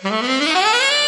Música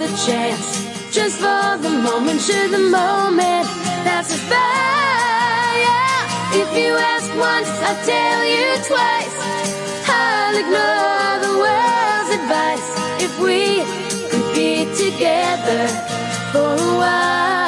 another chance. Just for the moment, sure the moment. That's a fact. If you ask once, I'll tell you twice. I'll ignore the world's advice. If we could be together for a while.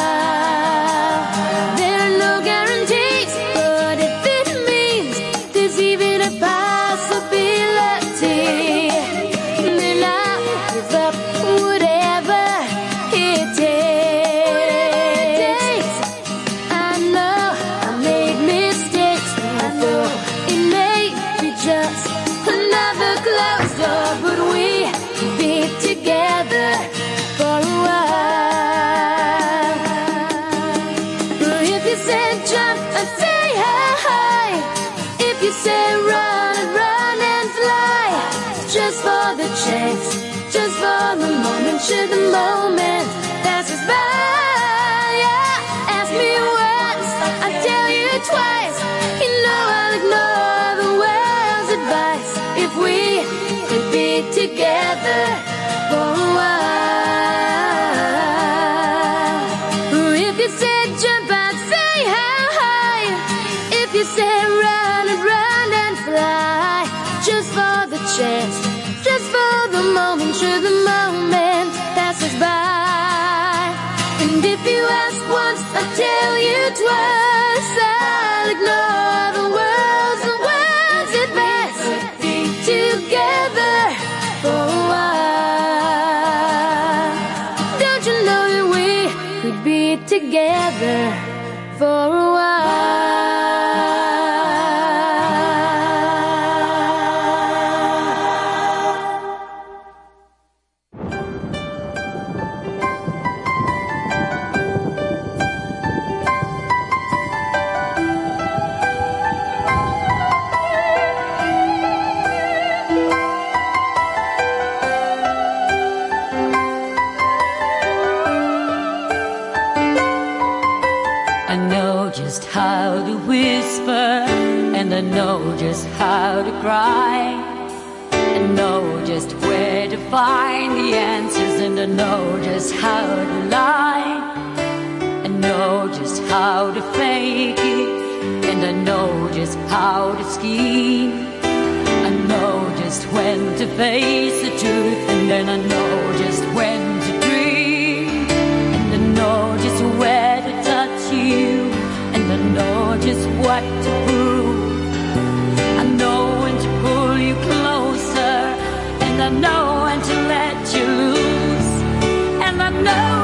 together. for a how to cry. And know just where to find the answers and I know just how to lie. And know just how to fake it. And I know just how to scheme. I know just when to face the truth. And then I know just when to dream. And I know just where to touch you. And I know just what to I know when to let you loose, and I know.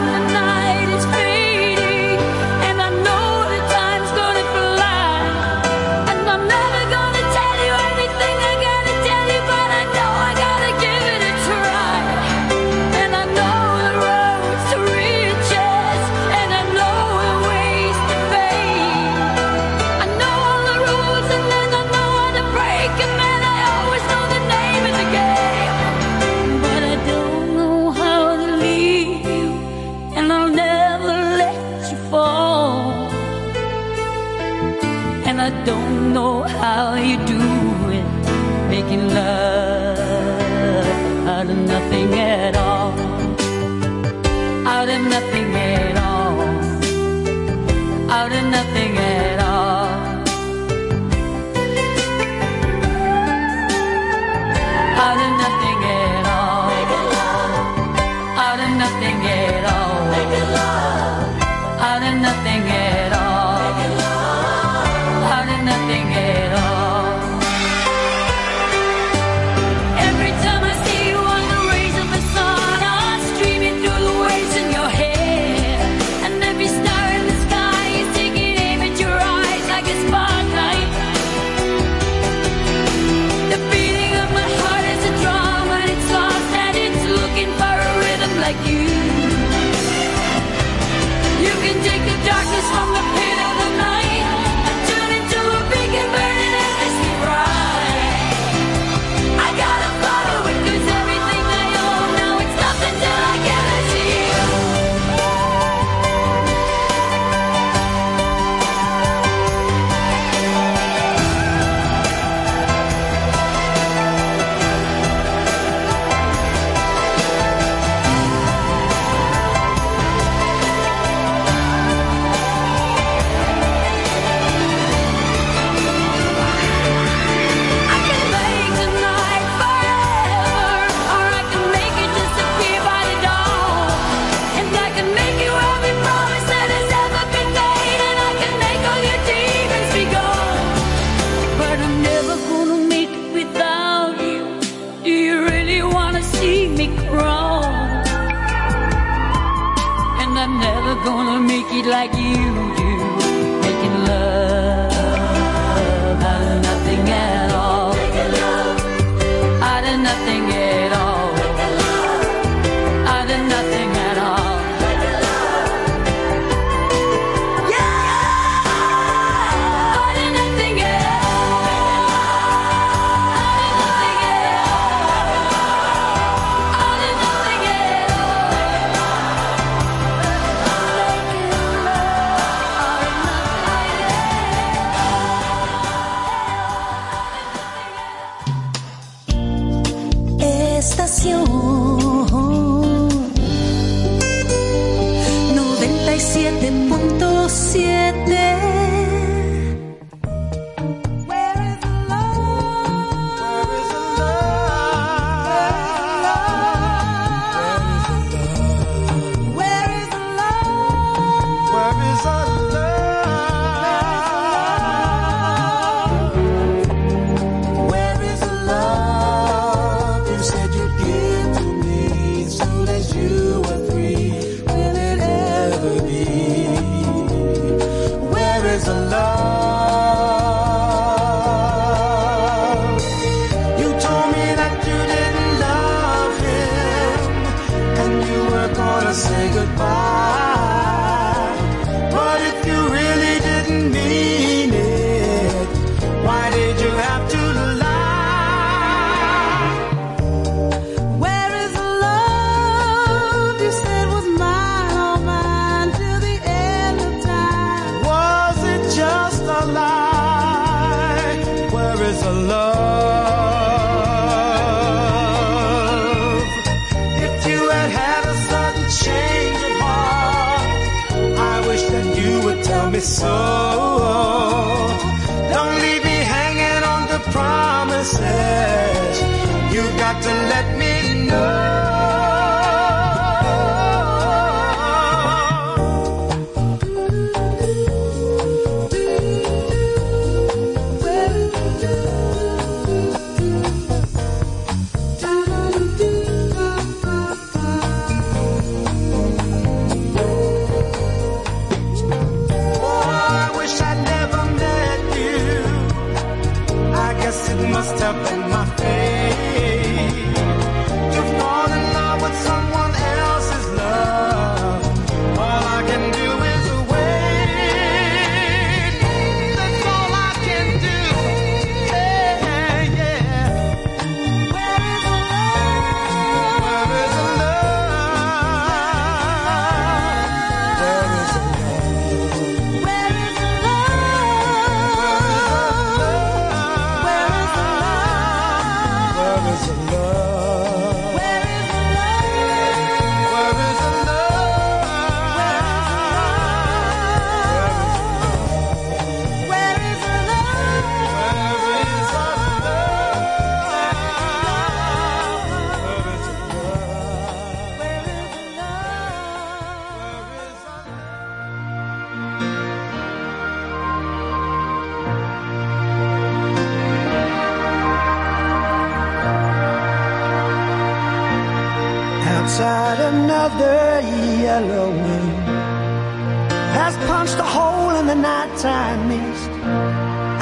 that I missed.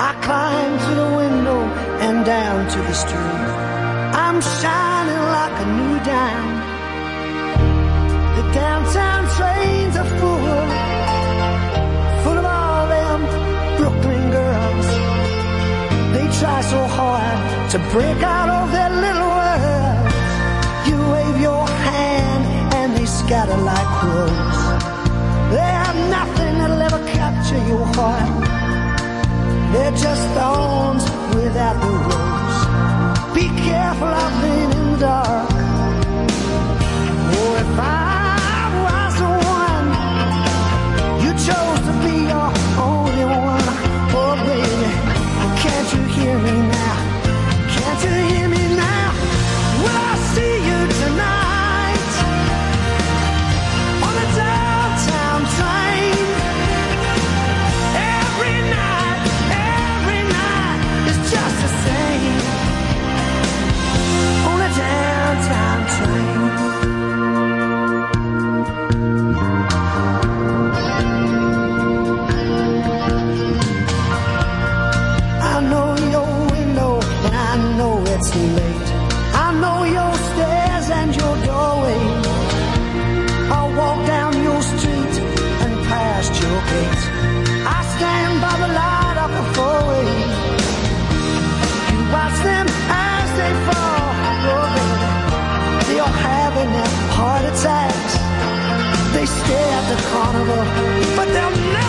I climbed to the window and down to the street. I'm shining like a new dime. The downtown trains are full, full of all them Brooklyn girls. They try so hard to break out of their little world. You wave your hand and they scatter like wolves. you. They're just thorns without the rose. Be careful, I've been in dark. they stay at the carnival, but they'll never.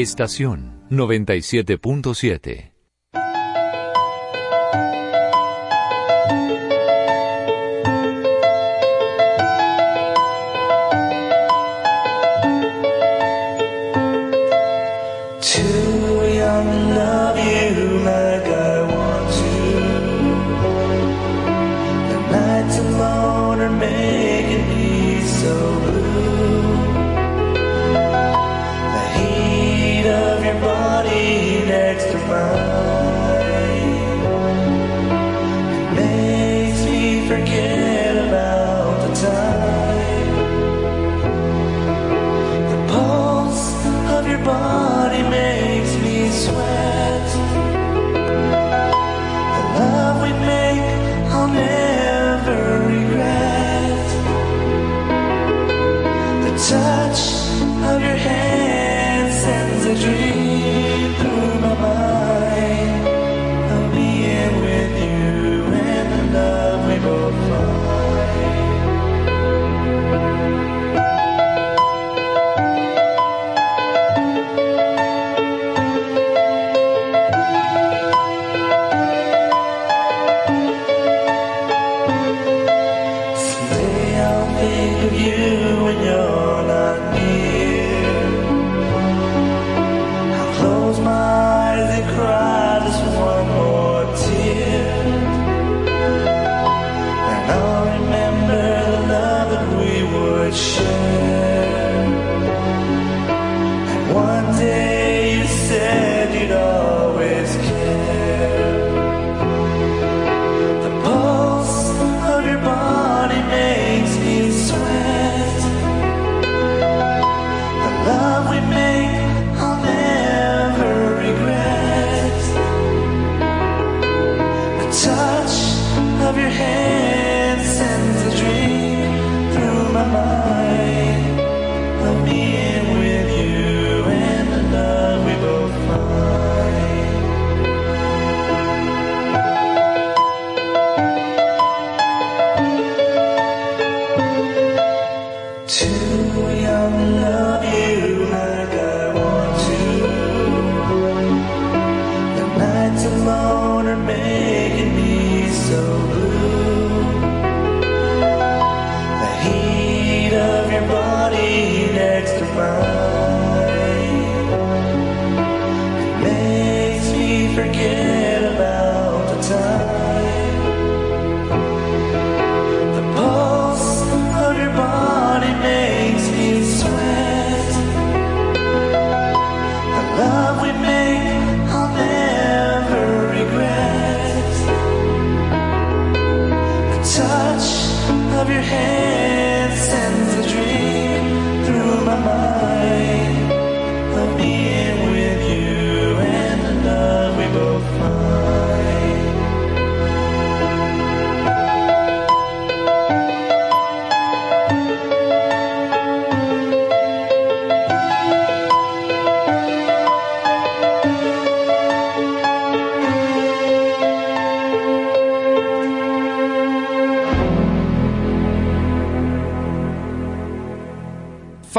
Estación 97.7 nhớ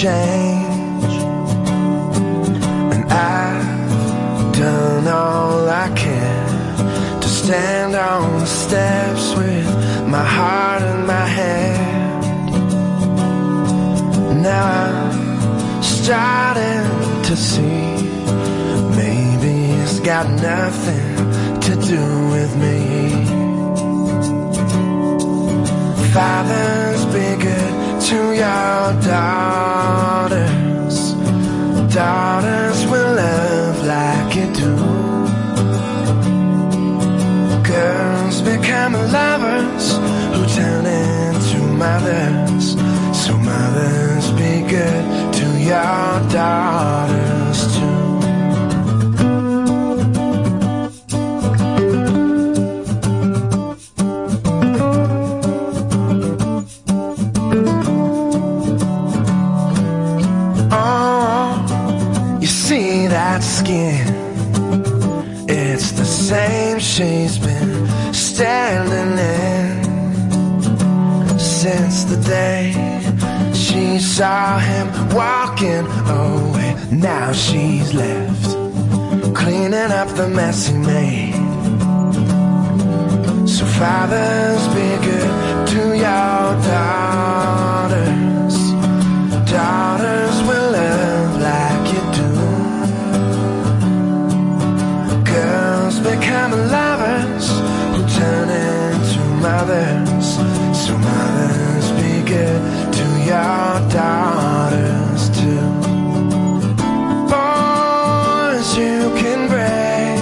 Change. And I've done all I can to stand on the steps with my heart in my hand. Now I'm starting to see maybe it's got nothing to do with me. Fathers, good to your daughters. Daughters will love like you do. Girls become lovers who turn into mothers. So mothers, be good to your daughters she's been standing in since the day she saw him walking away. Now she's left cleaning up the mess he made. So fathers, be good to your daughters. Daughters will love like you do. Girls become into mothers. So mothers, be good to your daughters too. Boys, you can break.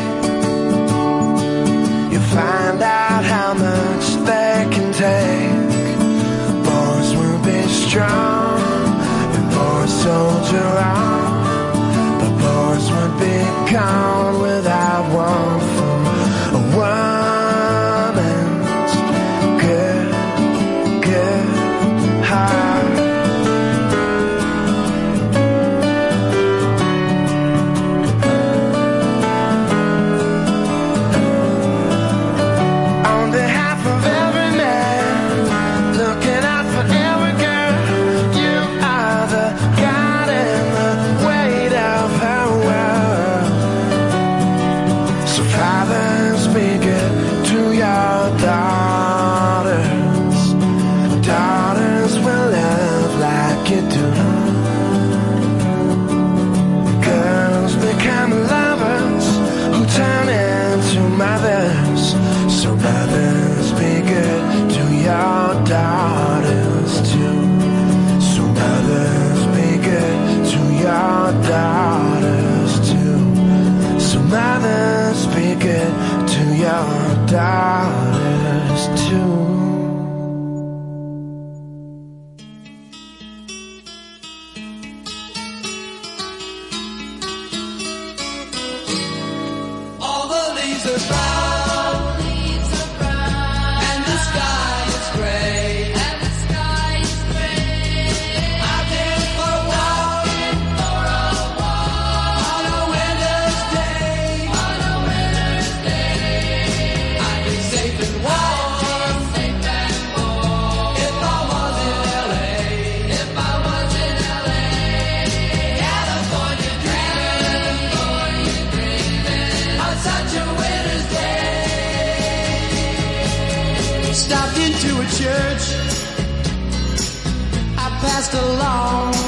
You find out how much they can take. Boys will be strong, and boys soldier on. But boys would be gone Stopped into a church. I passed along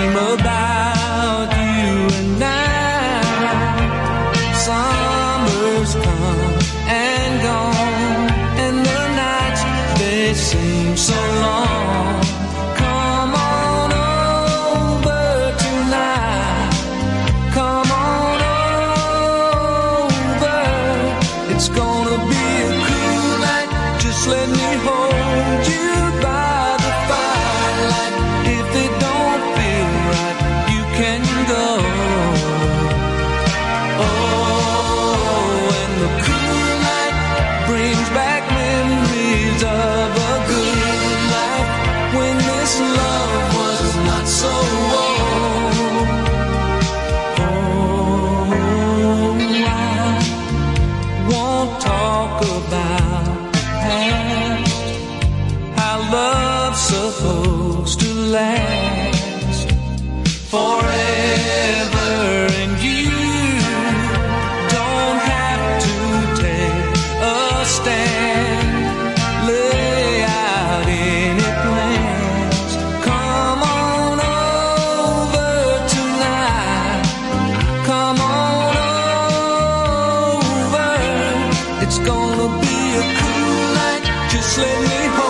dream about It's gonna be a cool night. Just let me hold.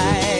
My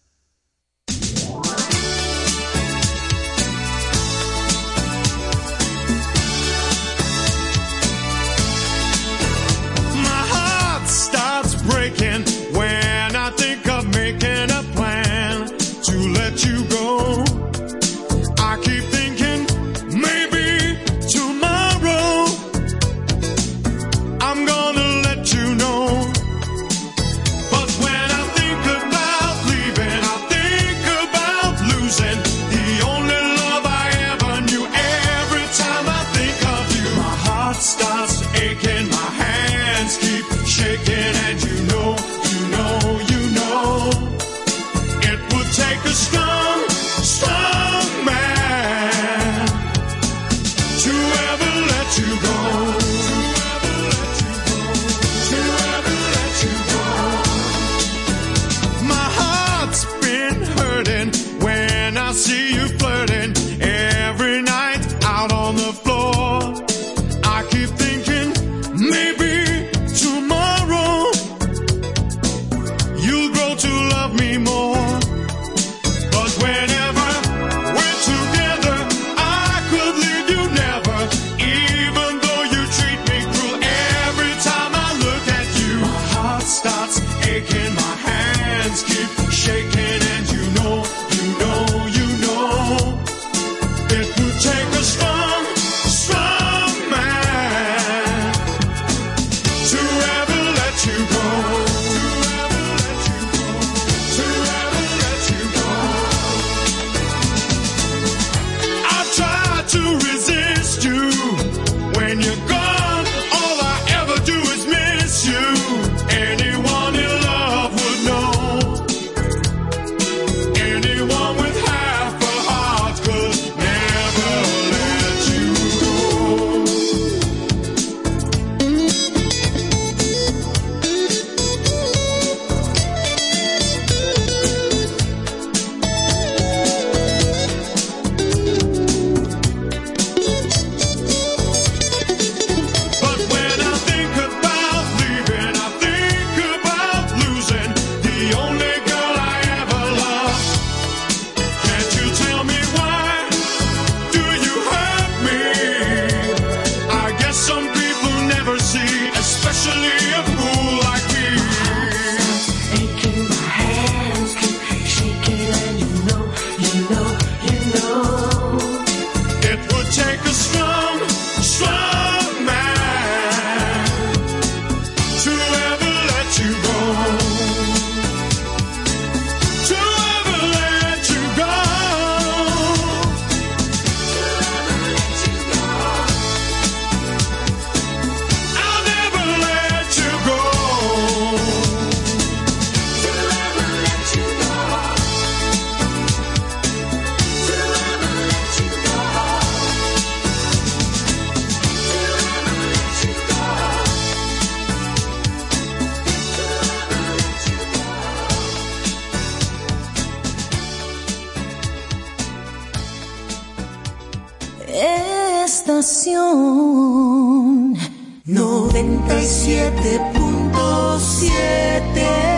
Siete puntos siete.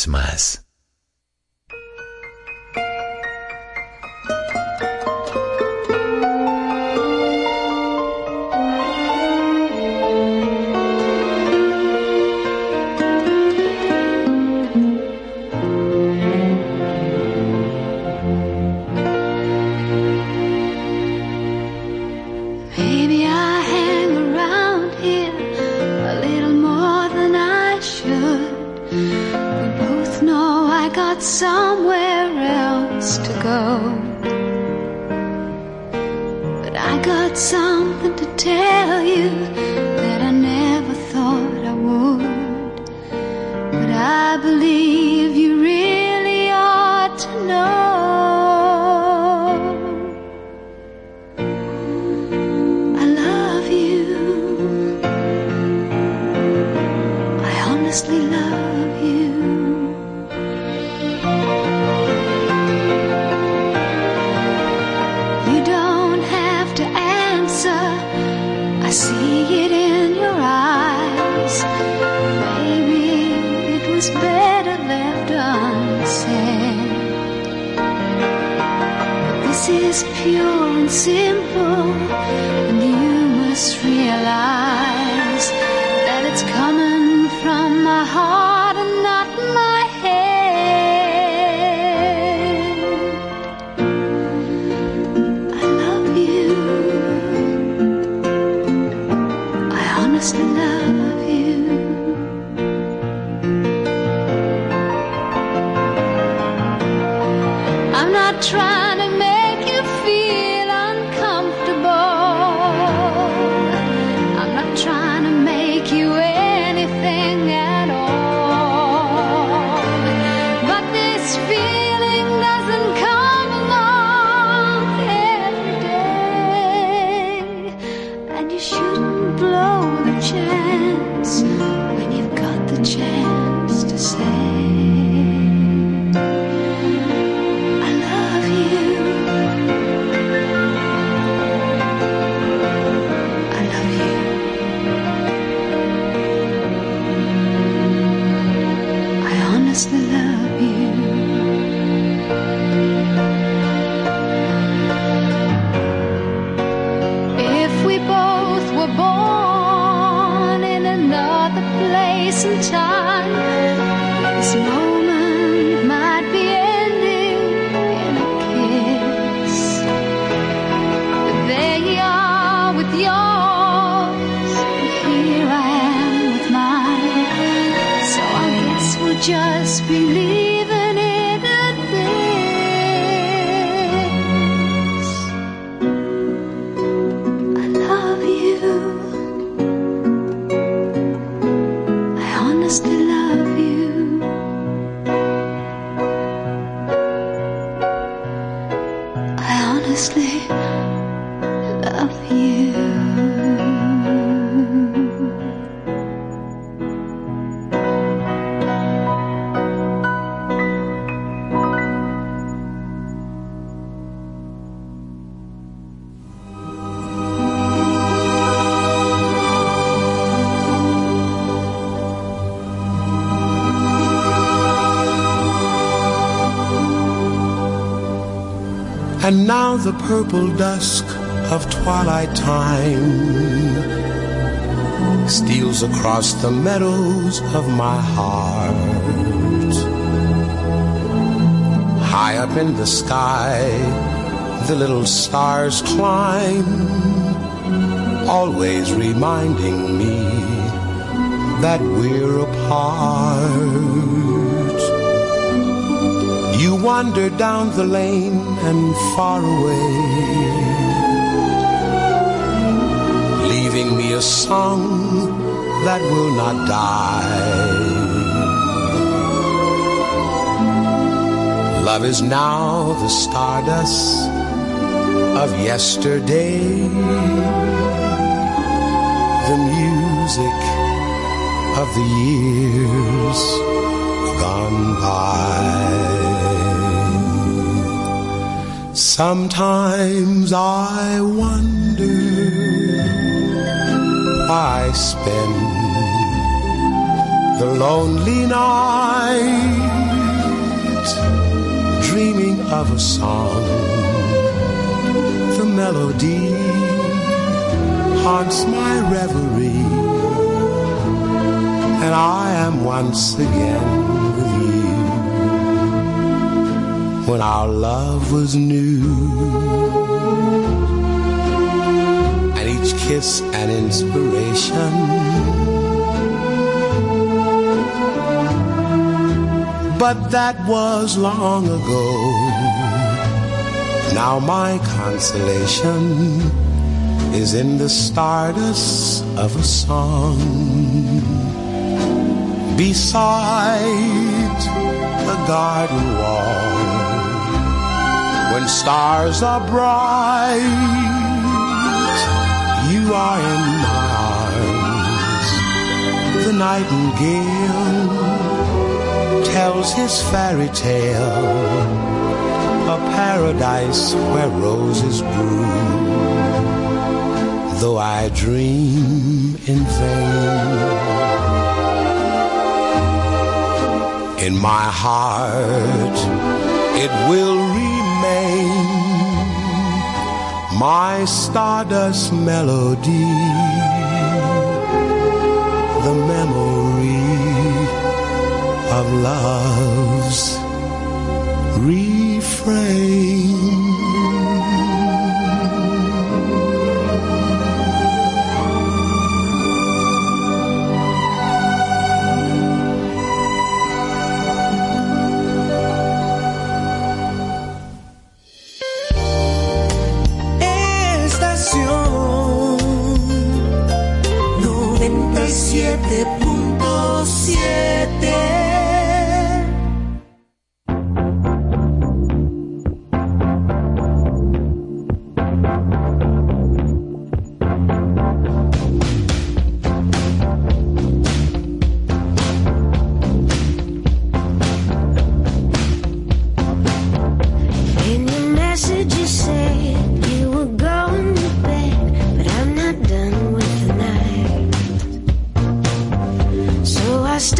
vez más. And now the purple dusk of twilight time steals across the meadows of my heart. High up in the sky, the little stars climb, always reminding me that we're apart. You wander down the lane and far away, leaving me a song that will not die. Love is now the stardust of yesterday, the music of the years gone by. Sometimes I wonder I spend the lonely night dreaming of a song. The melody haunts my reverie, and I am once again when our love was new. And each kiss an inspiration. But that was long ago. Now my consolation is in the stardust of a song beside the garden wall stars are bright. You are in my arms. The nightingale tells his fairy tale. A paradise where roses bloom. Though I dream in vain. In my heart it will my stardust melody the memory of love's refrain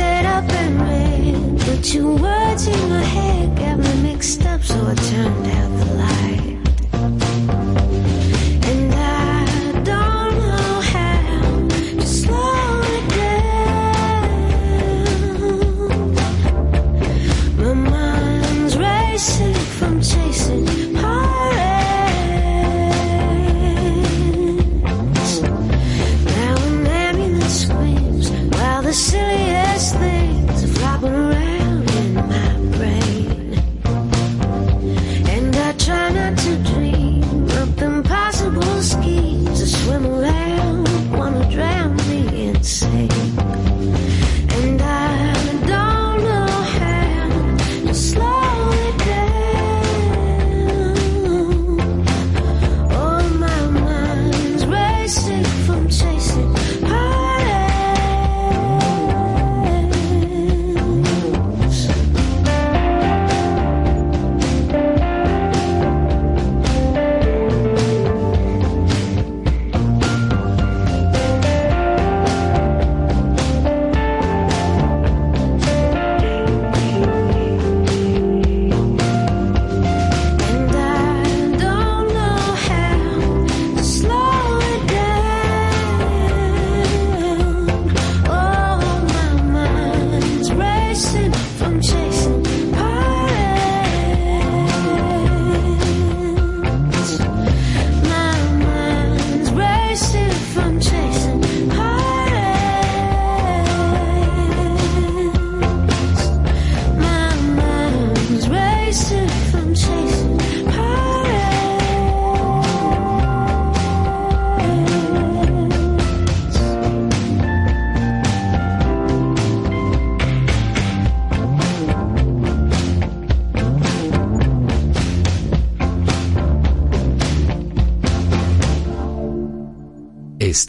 that up and read, but your words in my head got me mixed up, so I turned out.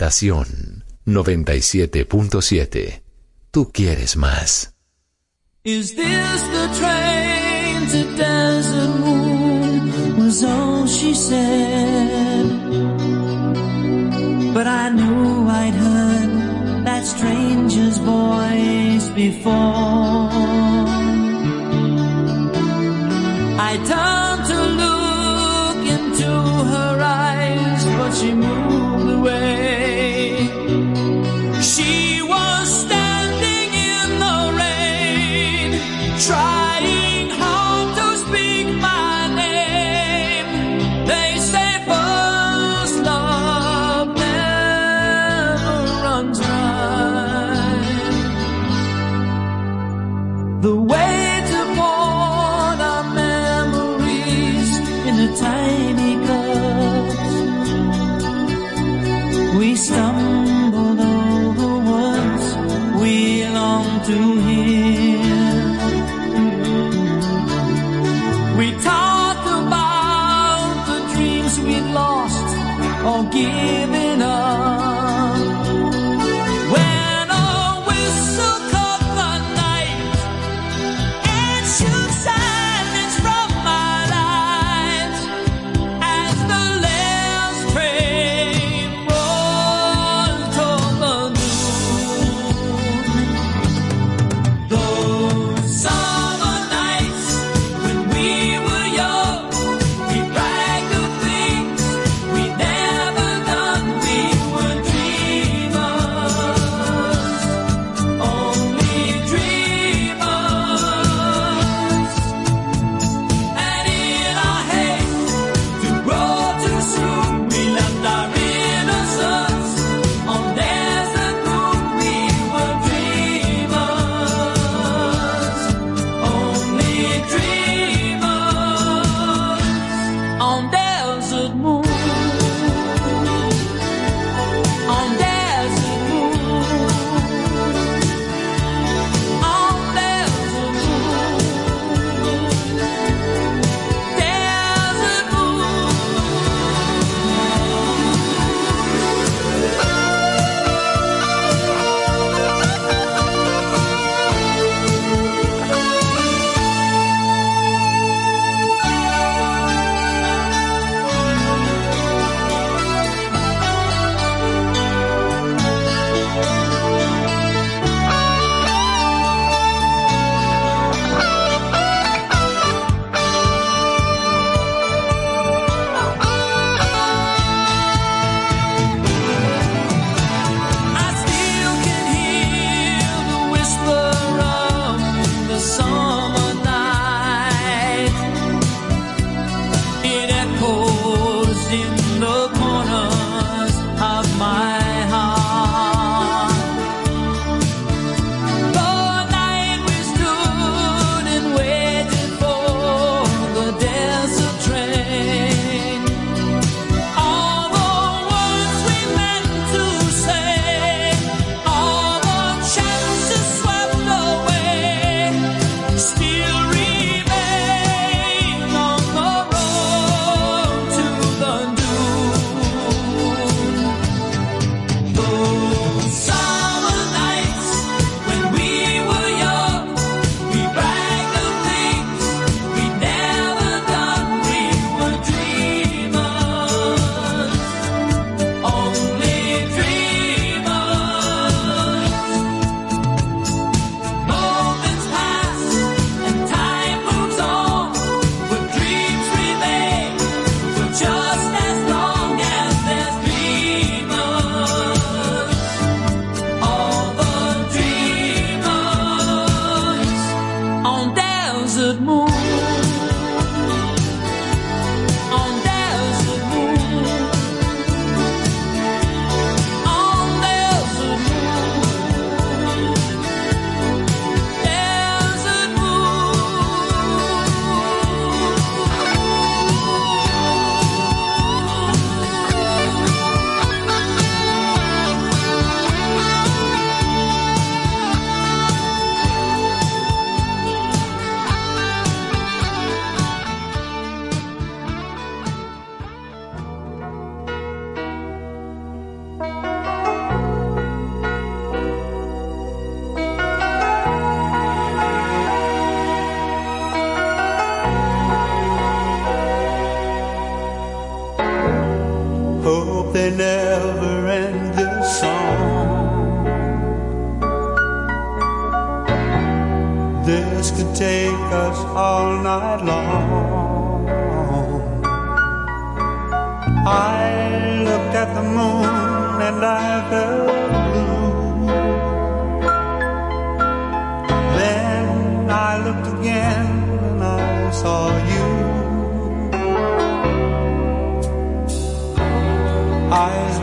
Estación 97.7. Tú quieres más. Is this the train to Desert Moon? Was all she said. But I knew I'd heard that stranger's voice before. I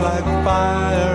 like fire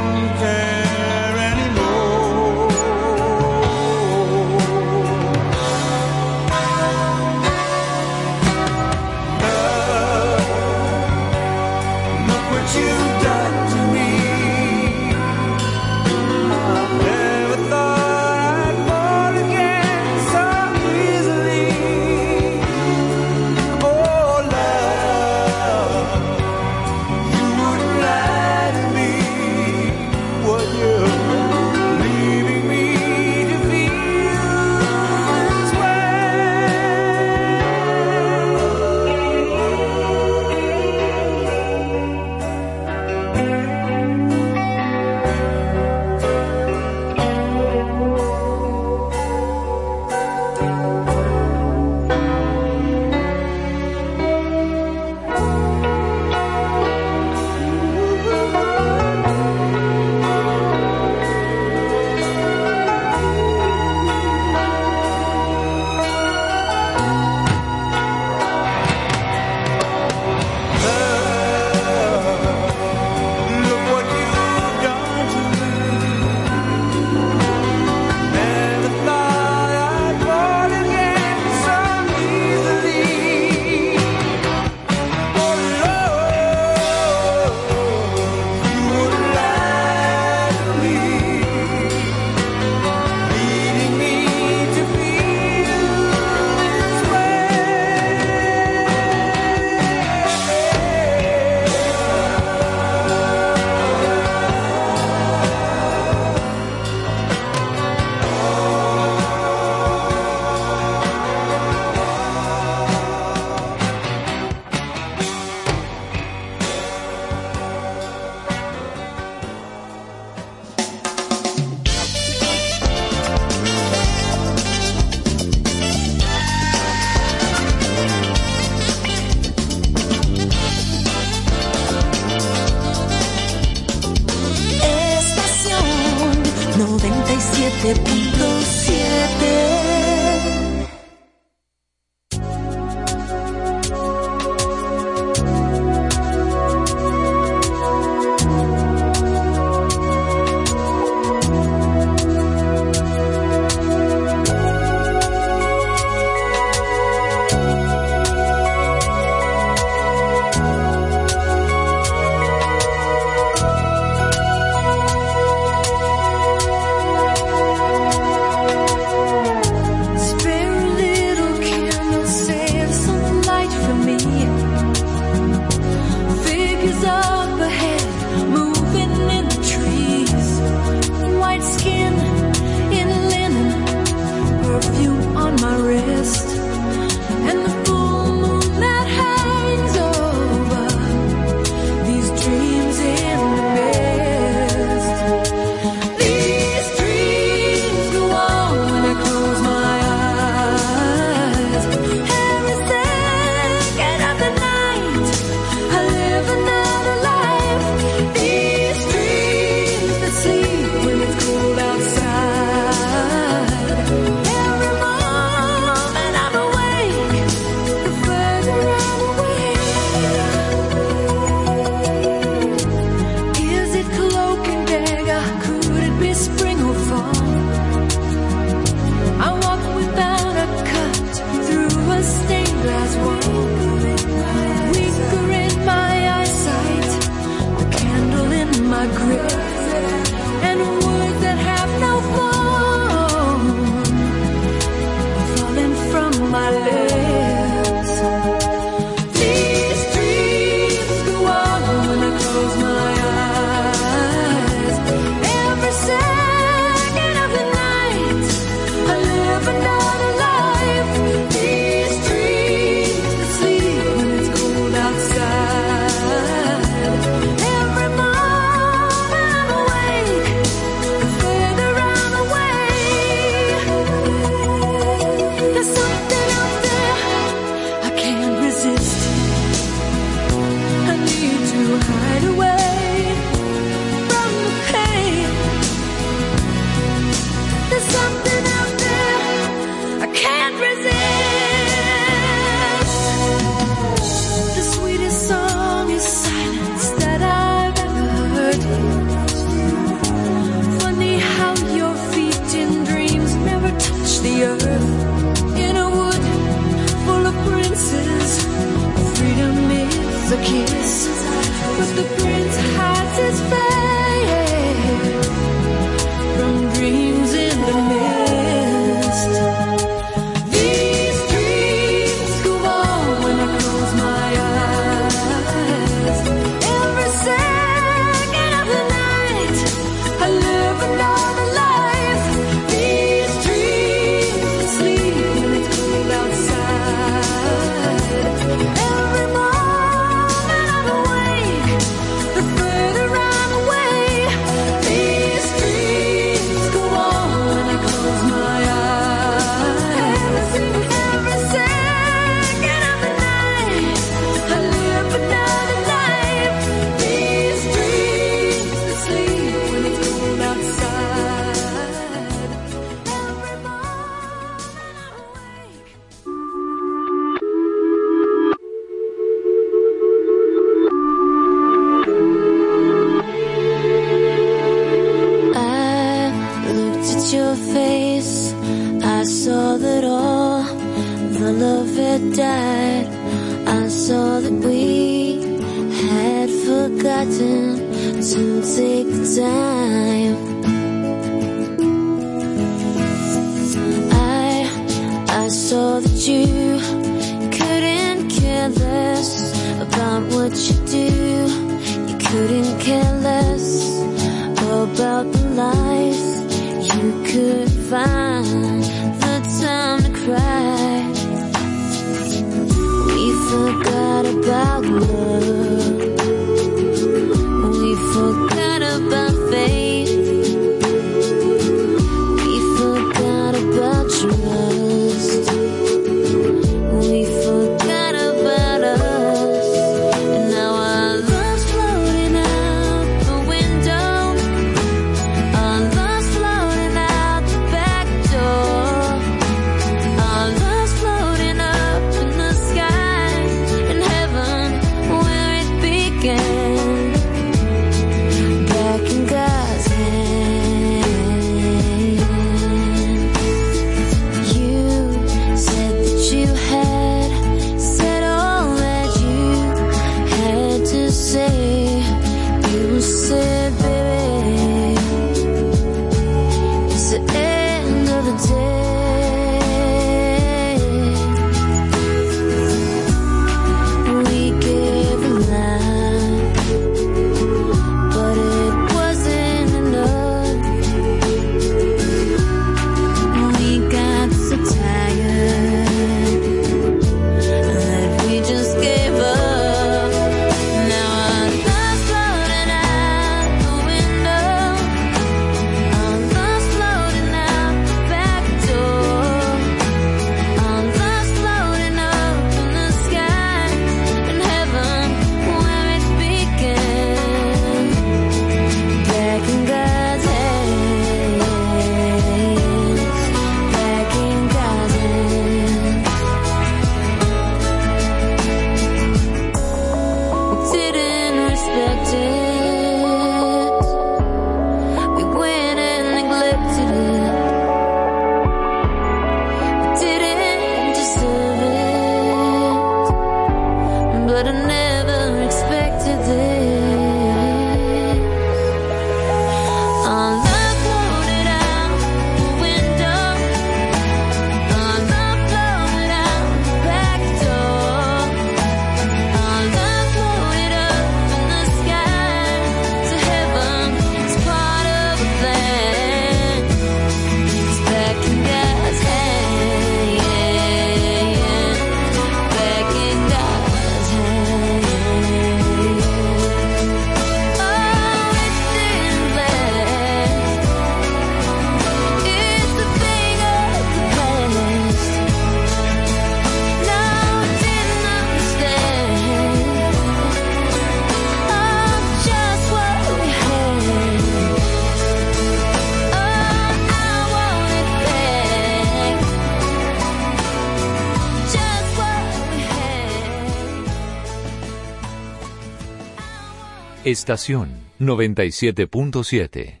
Estación 97.7.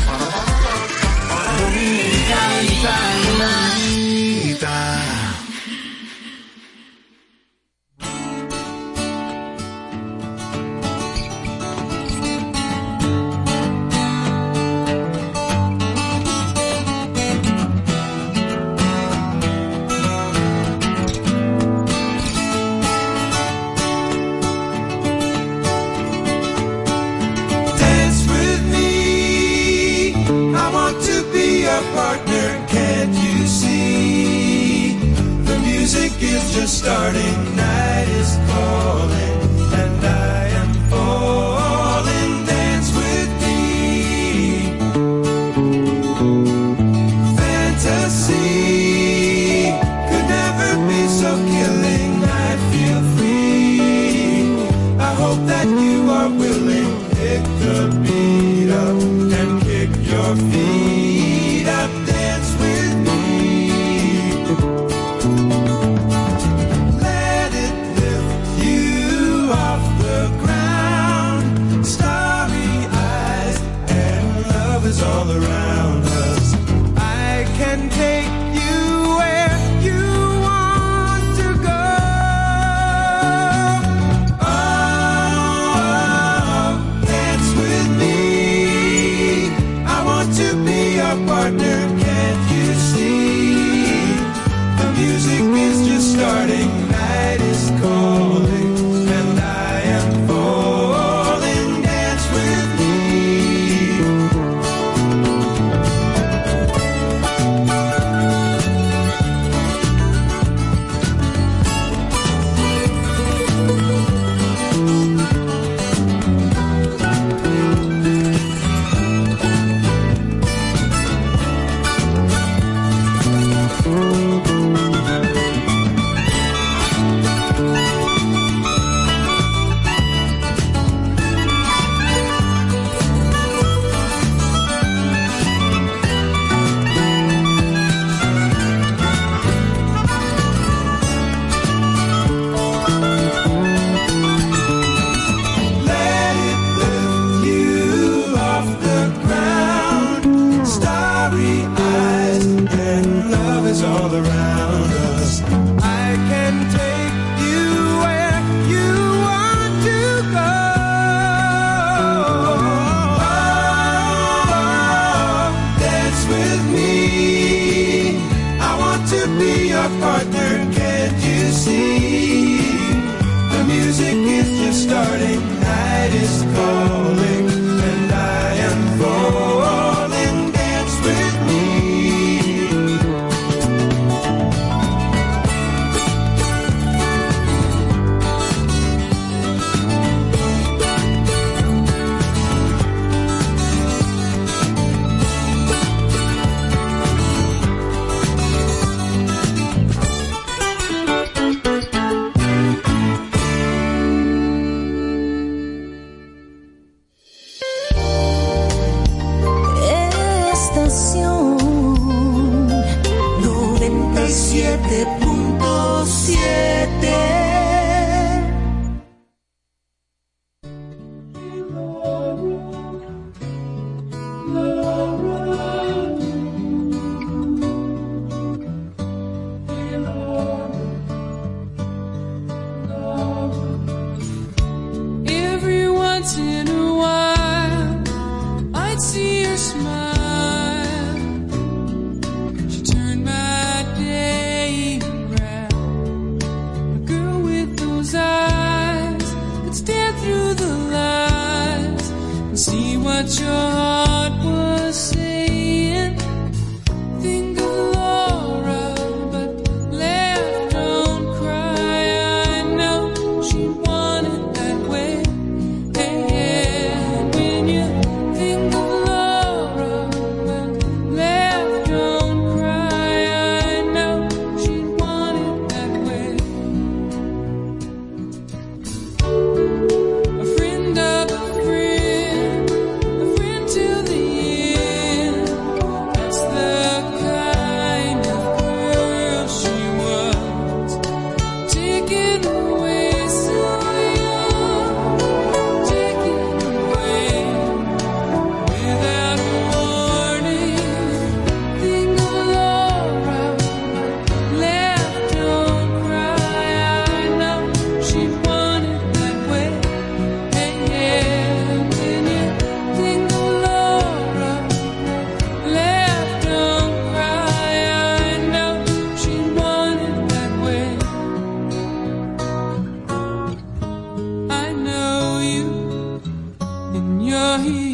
ilahi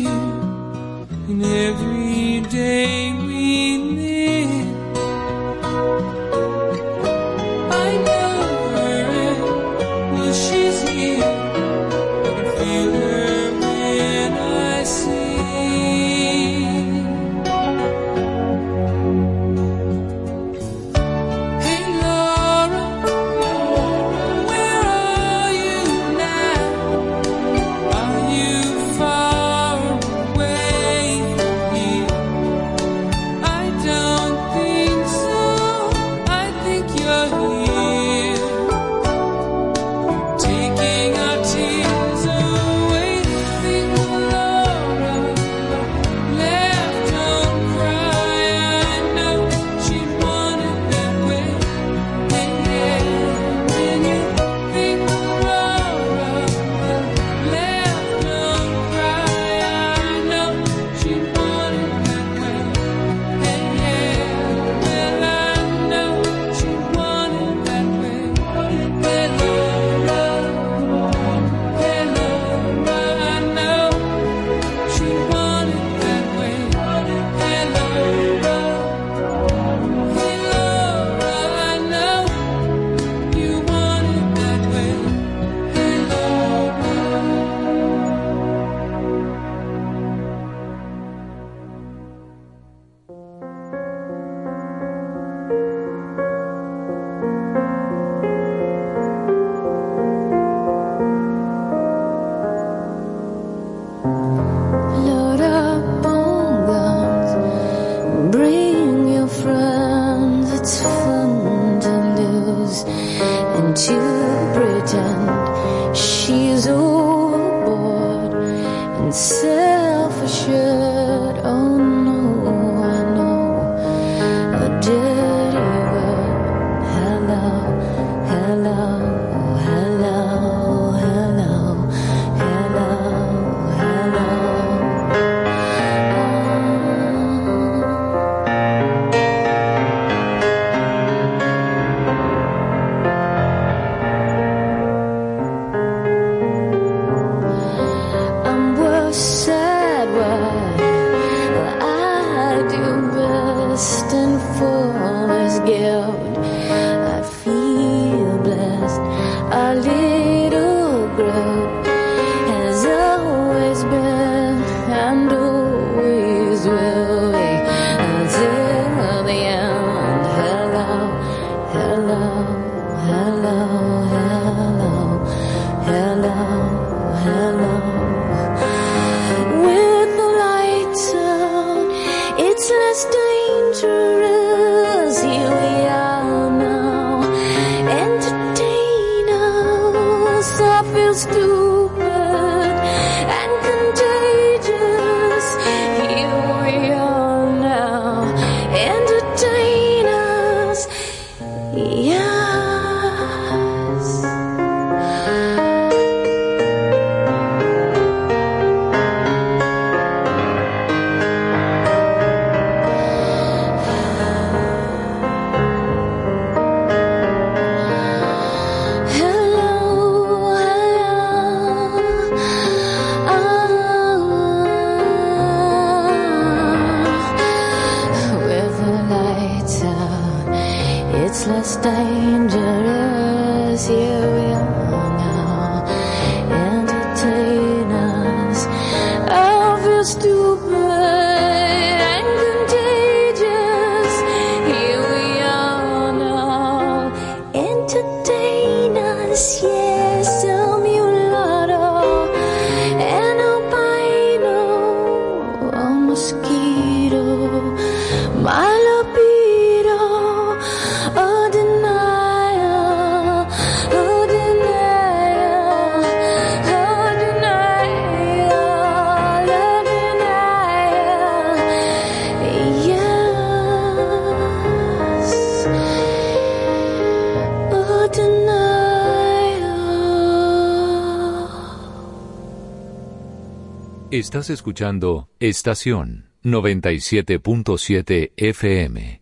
Estás escuchando Estación 97.7 FM.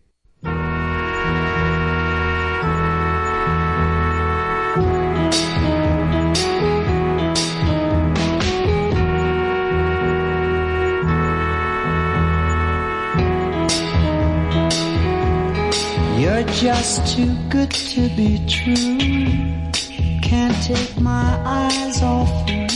You're just too good. Can't take my eyes off you.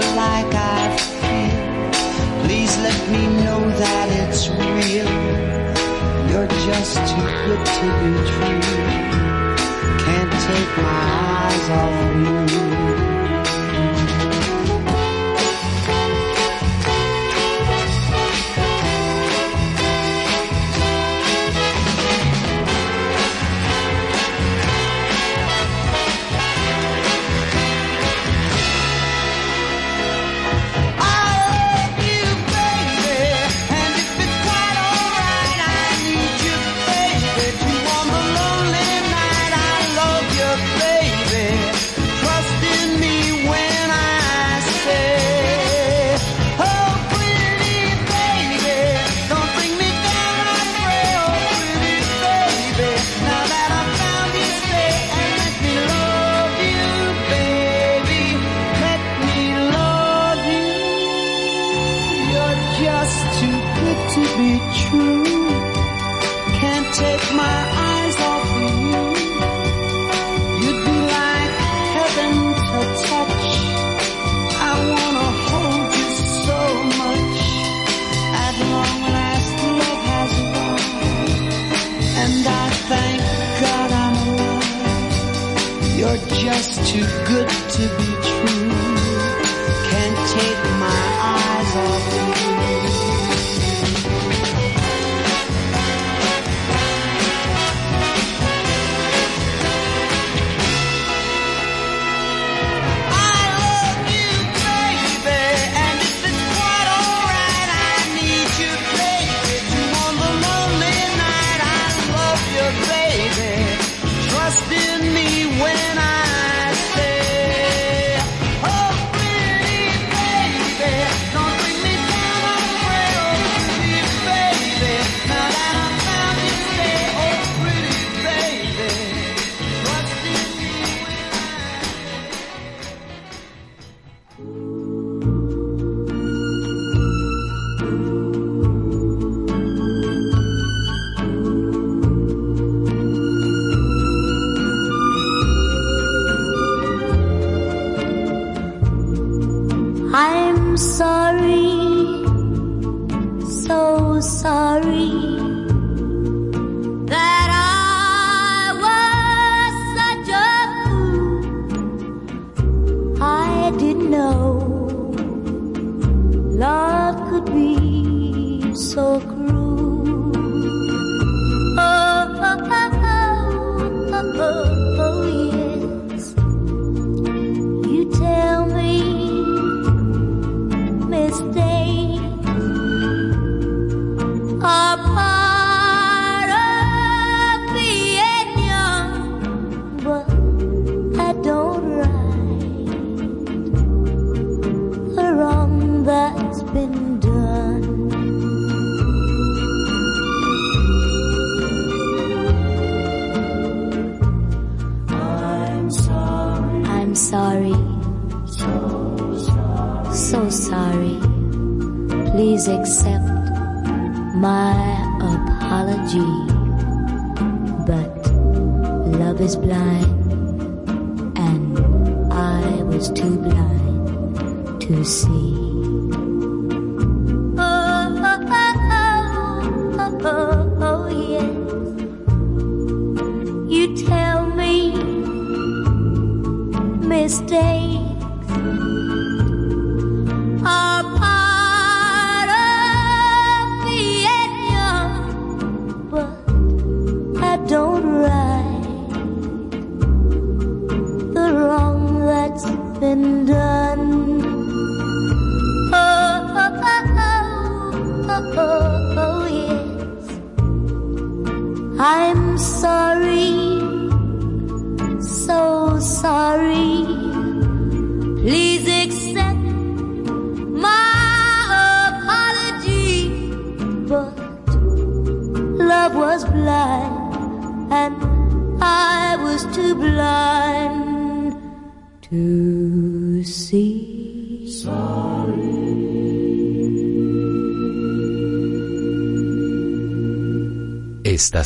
feel like I feel. Please let me know that it's real. You're just too good to be true. Can't take my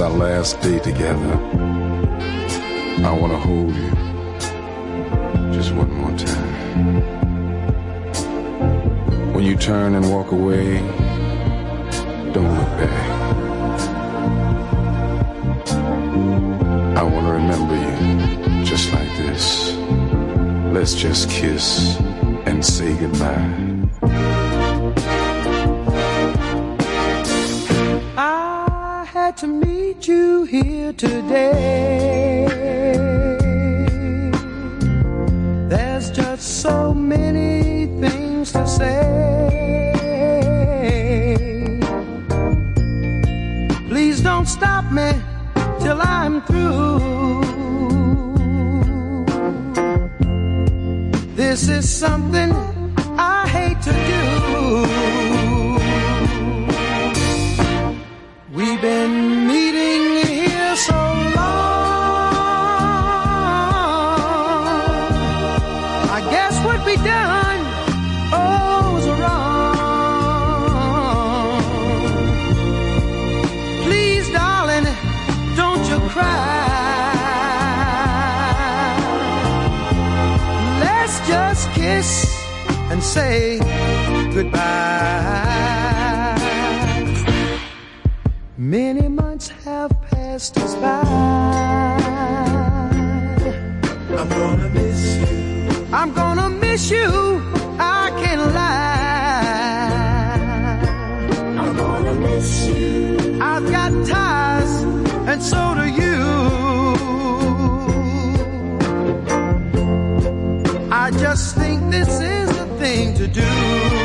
our last day. say goodbye. Many months have passed us by. I'm gonna miss you. I'm gonna miss you. I can't lie. I'm gonna miss you. I've got ties, and so do you. thing to do.